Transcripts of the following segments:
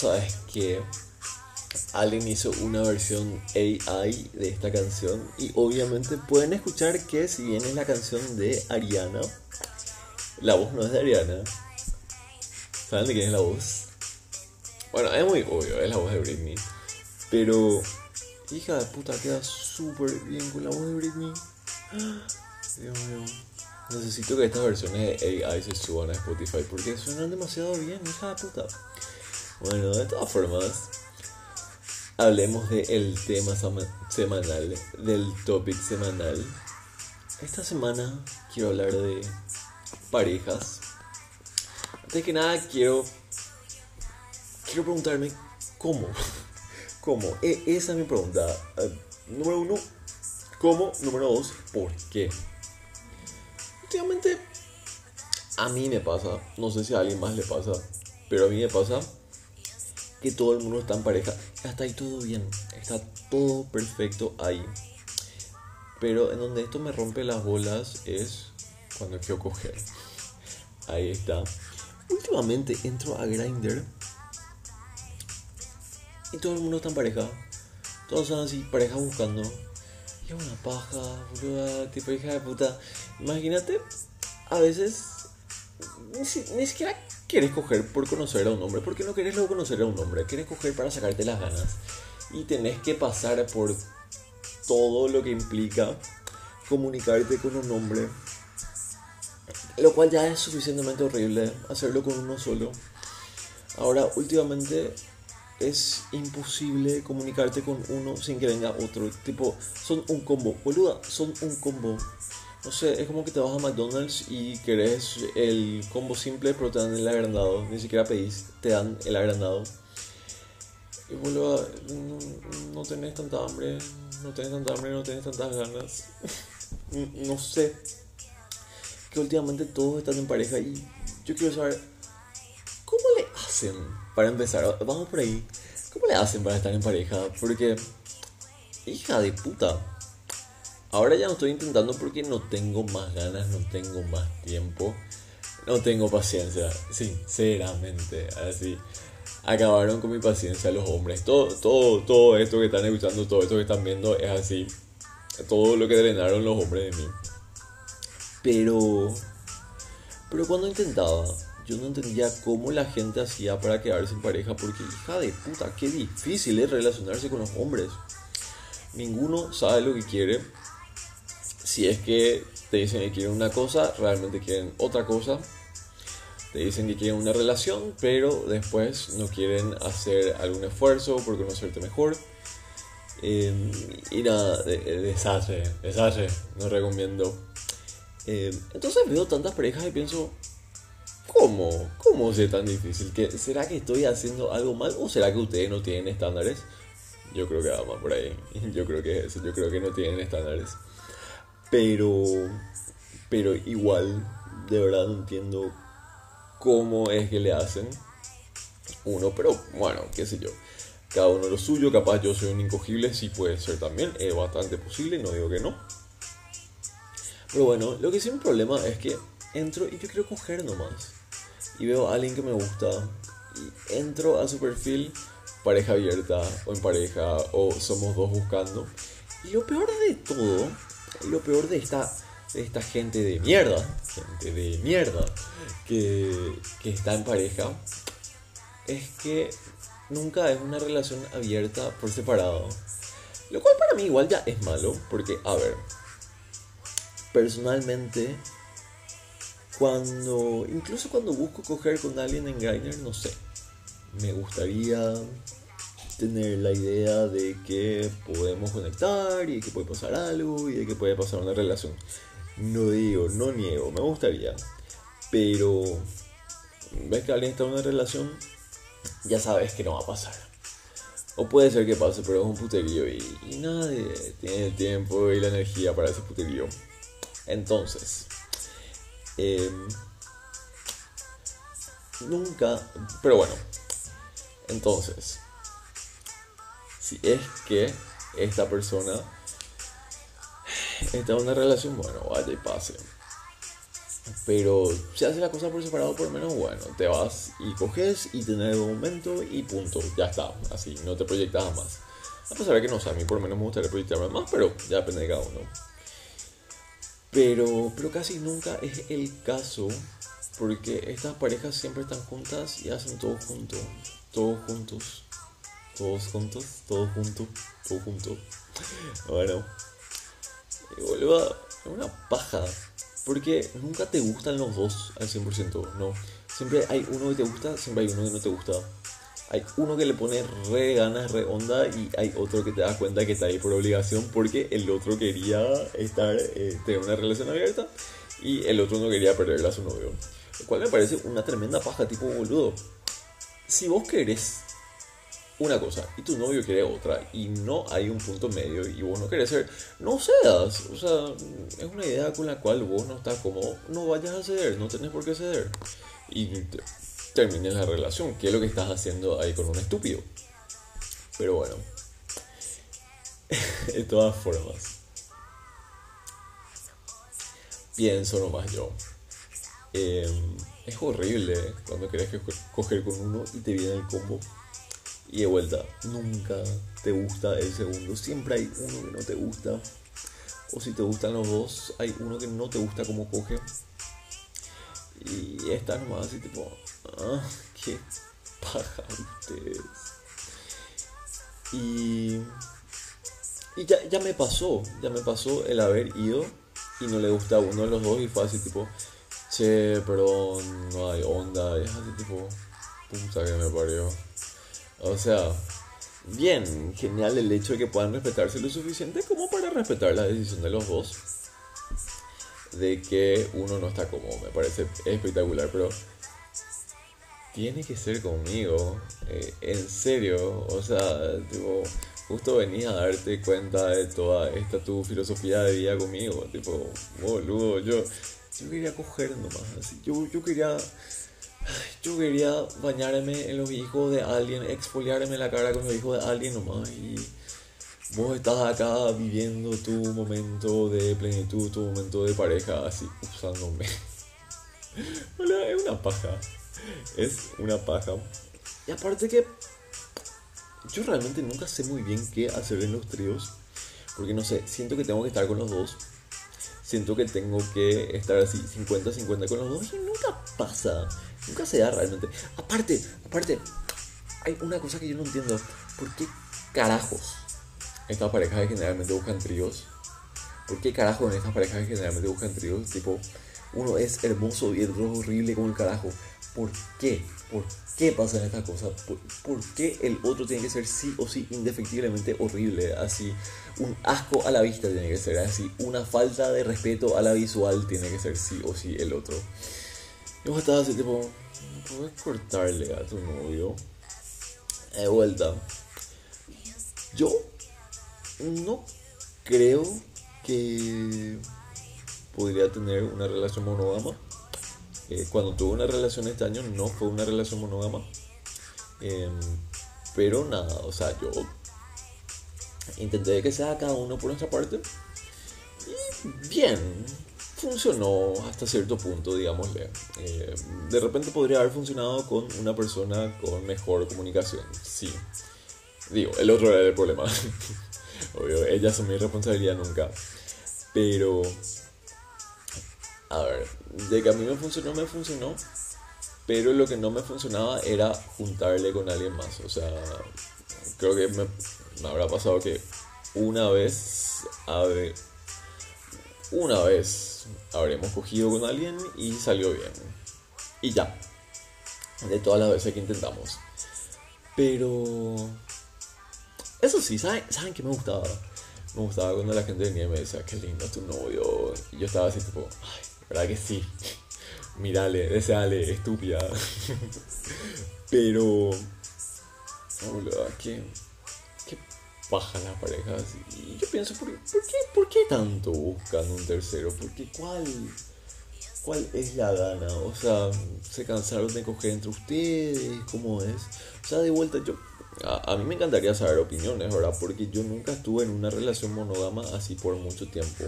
sabes que alguien hizo una versión AI de esta canción y obviamente pueden escuchar que si bien es la canción de Ariana, la voz no es de Ariana. ¿Saben de quién es la voz? Bueno, es muy obvio, es la voz de Britney. Pero, hija de puta, queda súper bien con la voz de Britney. Dios mío. Necesito que estas versiones de AI se suban a Spotify porque suenan demasiado bien, hija de puta. Bueno, de todas formas, hablemos del tema semanal, del topic semanal. Esta semana quiero hablar de parejas. Antes que nada quiero quiero preguntarme cómo. ¿Cómo? E, esa es mi pregunta. Eh, número uno, ¿cómo? Número dos, ¿por qué? Últimamente a mí me pasa, no sé si a alguien más le pasa, pero a mí me pasa que todo el mundo está en pareja. Hasta ahí todo bien, está todo perfecto ahí. Pero en donde esto me rompe las bolas es cuando quiero coger. Ahí está. Últimamente entro a Grindr y todo el mundo está en pareja. Todos son así, pareja buscando. Y una paja, boluda, tipo hija de puta. Imagínate, a veces ni, siquiera quieres coger por conocer a un hombre, porque no querés luego conocer a un hombre, quieres coger para sacarte las ganas. Y tenés que pasar por todo lo que implica comunicarte con un hombre. Lo cual ya es suficientemente horrible hacerlo con uno solo. Ahora, últimamente es imposible comunicarte con uno sin que venga otro. Tipo, son un combo. Boluda, son un combo. No sé, es como que te vas a McDonald's y querés el combo simple, pero te dan el agrandado. Ni siquiera pedís, te dan el agrandado. Y boluda, no, no tenés tanta hambre, no tenés tanta hambre, no tenés tantas ganas. no sé. Que últimamente todos están en pareja y yo quiero saber ¿Cómo le hacen para empezar? Vamos por ahí. ¿Cómo le hacen para estar en pareja? Porque, hija de puta. Ahora ya no estoy intentando porque no tengo más ganas, no tengo más tiempo, no tengo paciencia. Sinceramente, así. Acabaron con mi paciencia los hombres. Todo, todo, todo esto que están escuchando, todo esto que están viendo es así. Todo lo que drenaron los hombres de mí. Pero, pero cuando intentaba yo no entendía cómo la gente hacía para quedarse en pareja, porque hija de puta, qué difícil es relacionarse con los hombres. Ninguno sabe lo que quiere. Si es que te dicen que quieren una cosa, realmente quieren otra cosa. Te dicen que quieren una relación, pero después no quieren hacer algún esfuerzo por conocerte mejor. Em, y nada, desastre, desastre, no recomiendo. Em, entonces veo tantas parejas y pienso, ¿Cómo? ¿Cómo es tan difícil? ¿Que, ¿Será que estoy haciendo algo mal o será que ustedes no tienen estándares? Yo creo que va por ahí. Yo creo que. Yo creo que no tienen estándares. Pero, pero igual, de verdad no entiendo cómo es que le hacen uno. Pero bueno, qué sé yo. Cada uno lo suyo. Capaz yo soy un incogible. Sí puede ser también. Es bastante posible. No digo que no. Pero bueno, lo que sí es un problema es que entro y yo quiero coger nomás y veo a alguien que me gusta y entro a su perfil pareja abierta o en pareja o somos dos buscando. Y lo peor de todo, lo peor de esta, de esta gente de mierda, gente de mierda que, que está en pareja, es que nunca es una relación abierta por separado. Lo cual para mí igual ya es malo, porque, a ver, personalmente cuando, incluso cuando busco coger con alguien en Grindr, no sé, me gustaría tener la idea de que podemos conectar y que puede pasar algo y de que puede pasar una relación. No digo, no niego, me gustaría. Pero ves que alguien está en una relación, ya sabes que no va a pasar. O puede ser que pase, pero es un puterío y, y nadie tiene el tiempo y la energía para ese puterío. Entonces, Em, nunca, pero bueno, entonces, si es que esta persona está en una relación, bueno, vaya y pase. Pero si haces la cosa por separado, por lo menos, bueno, te vas y coges y tenés el momento y punto, ya está, así, no te proyectas más. A pesar de que no sé, a mí por lo menos me gustaría proyectarme más, pero ya depende de cada uno. Pero, pero casi nunca es el caso, porque estas parejas siempre están juntas y hacen todo juntos, todos juntos, todos juntos, todos juntos, todos juntos. Bueno, y vuelvo a una paja porque nunca te gustan los dos al 100%, no. Siempre hay uno que te gusta, siempre hay uno que no te gusta. Hay uno que le pone re ganas, re onda y hay otro que te das cuenta que está ahí por obligación porque el otro quería estar, eh, tener una relación abierta y el otro no quería perderle a su novio. Lo cual me parece una tremenda paja, tipo boludo. Si vos querés una cosa y tu novio quiere otra y no hay un punto medio y vos no querés ser, no cedas. O sea, es una idea con la cual vos no estás como, no vayas a ceder, no tenés por qué ceder. Y termines la relación, que es lo que estás haciendo ahí con un estúpido. Pero bueno, de todas formas, pienso nomás yo. Em, es horrible cuando querés coger con uno y te viene el combo y de vuelta, nunca te gusta el segundo. Siempre hay uno que no te gusta. O si te gustan los dos, hay uno que no te gusta como coge. Y está nomás así tipo, ah, qué paja ustedes. Y, y ya, ya me pasó, ya me pasó el haber ido y no le gusta a uno de los dos y fue así tipo, che, perdón, no hay onda. Y es así tipo, puta que me parió. O sea, bien, genial el hecho de que puedan respetarse lo suficiente como para respetar la decisión de los dos. De que uno no está como, me parece espectacular, pero tiene que ser conmigo. Eh, en serio, o sea, tipo, justo venís a darte cuenta de toda esta tu filosofía de vida conmigo. Tipo, boludo, yo, yo quería coger nomás. Yo, yo quería yo quería bañarme en los hijos de alguien, exfoliarme la cara con los hijos de alguien nomás. Y vos estás acá viviendo tu momento de plenitud, tu momento de pareja, así usándome. Hola, es una paja. Es una paja. Y aparte que yo realmente nunca sé muy bien qué hacer en los tríos. Porque no sé, siento que tengo que estar con los dos. Siento que tengo que estar así 50-50 con los dos y nunca pasa. Nunca se da realmente. Aparte, aparte, hay una cosa que yo no entiendo. ¿Por qué carajos estas parejas generalmente buscan tríos? ¿Por qué carajos en estas parejas generalmente buscan tríos? Tipo, uno es hermoso y el otro es horrible como el carajo. ¿Por qué? ¿Por qué pasan estas cosas? ¿Por, ¿Por, qué el otro tiene que ser sí o sí indefectiblemente horrible? Así, un asco a la vista tiene que ser así, una falta de respeto a la visual tiene que ser sí o sí el otro. Yo estaba así tipo, ¿puedes cortarle a tu novio? De vuelta. Yo no creo que podría tener una relación monógama. Eh, cuando tuve una relación este año no fue una relación monógama. Em, pero nada, o sea, yo intenté que sea cada uno por nuestra parte. Y bien, funcionó hasta cierto punto, digámosle. Eh, de repente podría haber funcionado con una persona con mejor comunicación, sí. Digo, el otro era el problema. Obvio, ellas son mi responsabilidad nunca. Pero, a ver, de que a mí me funcionó, me funcionó. Pero lo que no me funcionaba era juntarle con alguien más. O sea, creo que me, me habrá pasado que una vez, a ver, una vez habremos cogido con alguien y salió bien. Y ya. De todas las veces que intentamos. Pero... Eso sí, ¿saben, ¿saben qué me gustaba? Me gustaba cuando la gente venía y me decía, qué lindo tu novio. Y yo estaba así tipo, ay, ¿verdad que sí? Mírale, deseale, estúpida. Pero... Oh, ¿qué? baja las parejas. Y yo pienso, ¿por, qué, ¿por qué tanto buscan un tercero? Porque ¿cuál, ¿cuál es la gana? O sea, ¿se cansaron de coger entre ustedes? ¿Cómo es? O sea, de vuelta, yo... A, mí me encantaría saber opiniones, ¿verdad? Porque yo nunca estuve en una relación monógama así por mucho tiempo.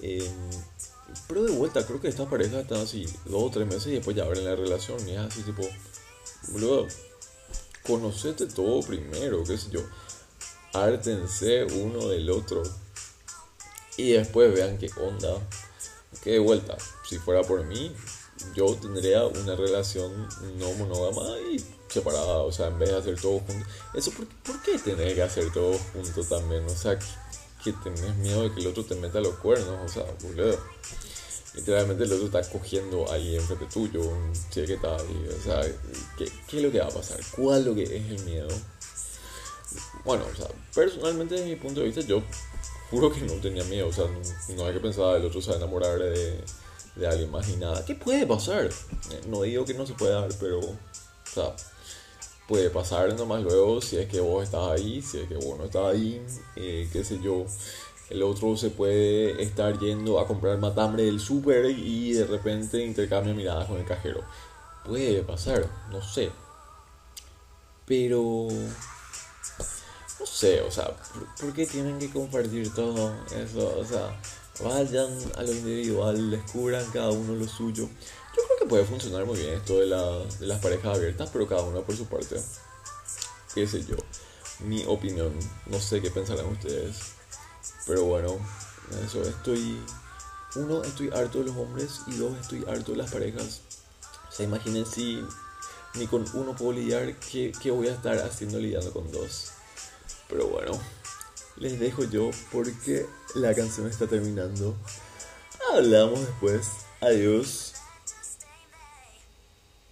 Em, Pero de vuelta, creo que estas parejas están así dos o tres meses y después ya abren la relación. Y es así, tipo, boludo, conocete todo primero, qué sé yo. Ártense uno del otro. Y después vean qué onda. Que de vuelta, si fuera por mí, yo tendría una relación no monógama y separada, o sea, en vez de hacer todo juntos. Eso, ¿por, ¿por qué tener que hacer todo juntos también? O sea, que, tenés miedo de que el otro te meta los cuernos, o sea, boludo. Literalmente el otro está cogiendo ahí enfrente tuyo, ahí, o sea, ¿qué, ¿qué es lo que va a pasar? ¿Cuál es lo que es el miedo? Bueno, o sea, personalmente desde mi punto de vista yo juro que no tenía miedo, o sea, no, no hay que pensar el otro se va a enamorar de, de alguien más ni nada. ¿Qué puede pasar? Eh, No digo que no se pueda dar, pero, o sea, puede pasar nomás luego si es que vos estás ahí, si es que vos no estás ahí, eh, qué sé yo. El otro se puede estar yendo a comprar matambre del súper y de repente intercambia miradas con el cajero. Puede pasar, no sé. Pero... No sé, o sea, ¿por, por qué tienen que compartir todo eso? O sea, vayan a lo individual, descubran cada uno lo suyo. Puede funcionar muy bien esto de, la, de las parejas abiertas, pero cada uno por su parte. Qué sé yo. Mi opinión. No sé qué pensarán ustedes. Pero bueno, eso estoy. Uno, estoy harto de los hombres. Y dos, estoy harto de las parejas. O sea, imaginen si ni con uno puedo lidiar, ¿qué, qué voy a estar haciendo lidiando con dos? Pero bueno, les dejo yo porque la canción está terminando. Hablamos después. Adiós.